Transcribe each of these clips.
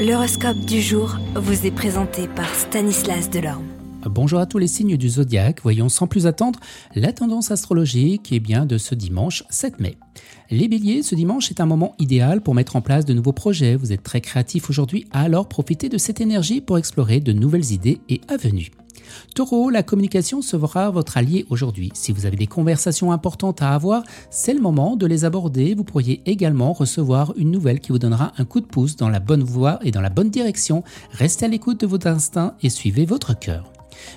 L'horoscope du jour vous est présenté par Stanislas Delorme. Bonjour à tous les signes du zodiaque. Voyons sans plus attendre la tendance astrologique et bien de ce dimanche 7 mai. Les béliers, ce dimanche est un moment idéal pour mettre en place de nouveaux projets. Vous êtes très créatifs aujourd'hui, alors profitez de cette énergie pour explorer de nouvelles idées et avenues. Taureau, la communication sera votre allié aujourd'hui. Si vous avez des conversations importantes à avoir, c'est le moment de les aborder. Vous pourriez également recevoir une nouvelle qui vous donnera un coup de pouce dans la bonne voie et dans la bonne direction. Restez à l'écoute de votre instinct et suivez votre cœur.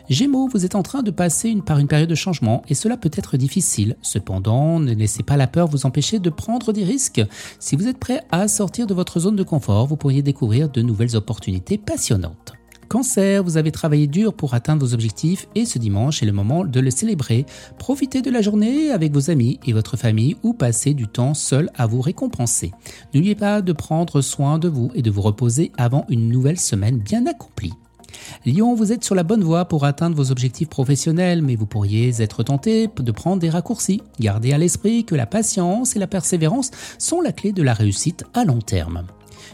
Gémeaux, vous êtes en train de passer par une période de changement et cela peut être difficile. Cependant, ne laissez pas la peur vous empêcher de prendre des risques. Si vous êtes prêt à sortir de votre zone de confort, vous pourriez découvrir de nouvelles opportunités passionnantes. Cancer, vous avez travaillé dur pour atteindre vos objectifs et ce dimanche est le moment de le célébrer. Profitez de la journée avec vos amis et votre famille ou passez du temps seul à vous récompenser. N'oubliez pas de prendre soin de vous et de vous reposer avant une nouvelle semaine bien accomplie. Lion, vous êtes sur la bonne voie pour atteindre vos objectifs professionnels, mais vous pourriez être tenté de prendre des raccourcis. Gardez à l'esprit que la patience et la persévérance sont la clé de la réussite à long terme.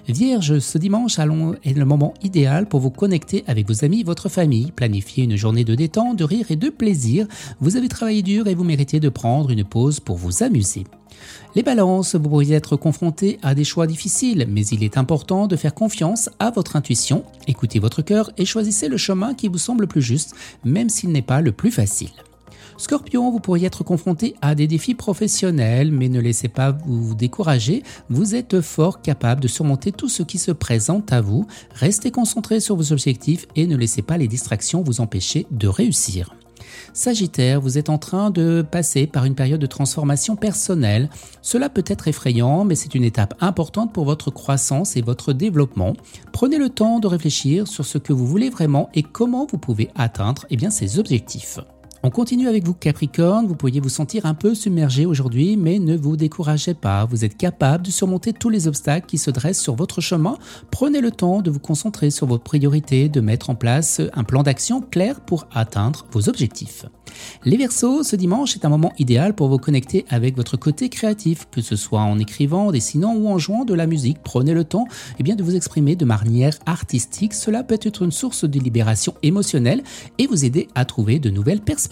Vierge, ce dimanche est le moment idéal pour vous connecter avec vos amis votre famille, planifier une journée de détente, de rire et de plaisir. Vous avez travaillé dur et vous méritez de prendre une pause pour vous amuser. Les balances, vous pourriez être confronté à des choix difficiles, mais il est important de faire confiance à votre intuition, écoutez votre cœur et choisissez le chemin qui vous semble le plus juste, même s'il n'est pas le plus facile. Scorpion, vous pourriez être confronté à des défis professionnels, mais ne laissez pas vous décourager. Vous êtes fort capable de surmonter tout ce qui se présente à vous. Restez concentré sur vos objectifs et ne laissez pas les distractions vous empêcher de réussir. Sagittaire, vous êtes en train de passer par une période de transformation personnelle. Cela peut être effrayant, mais c'est une étape importante pour votre croissance et votre développement. Prenez le temps de réfléchir sur ce que vous voulez vraiment et comment vous pouvez atteindre eh ces objectifs. On continue avec vous Capricorne, vous pourriez vous sentir un peu submergé aujourd'hui, mais ne vous découragez pas, vous êtes capable de surmonter tous les obstacles qui se dressent sur votre chemin. Prenez le temps de vous concentrer sur vos priorités, de mettre en place un plan d'action clair pour atteindre vos objectifs. Les Verseaux, ce dimanche est un moment idéal pour vous connecter avec votre côté créatif, que ce soit en écrivant, dessinant ou en jouant de la musique. Prenez le temps eh bien, de vous exprimer de manière artistique, cela peut être une source de libération émotionnelle et vous aider à trouver de nouvelles perspectives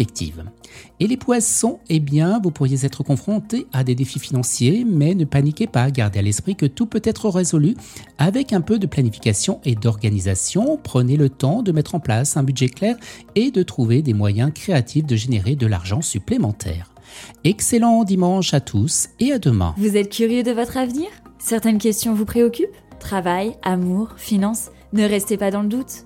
et les poissons, eh bien, vous pourriez être confrontés à des défis financiers, mais ne paniquez pas, gardez à l'esprit que tout peut être résolu avec un peu de planification et d'organisation. Prenez le temps de mettre en place un budget clair et de trouver des moyens créatifs de générer de l'argent supplémentaire. Excellent dimanche à tous et à demain. Vous êtes curieux de votre avenir? Certaines questions vous préoccupent? Travail, amour, finances? Ne restez pas dans le doute.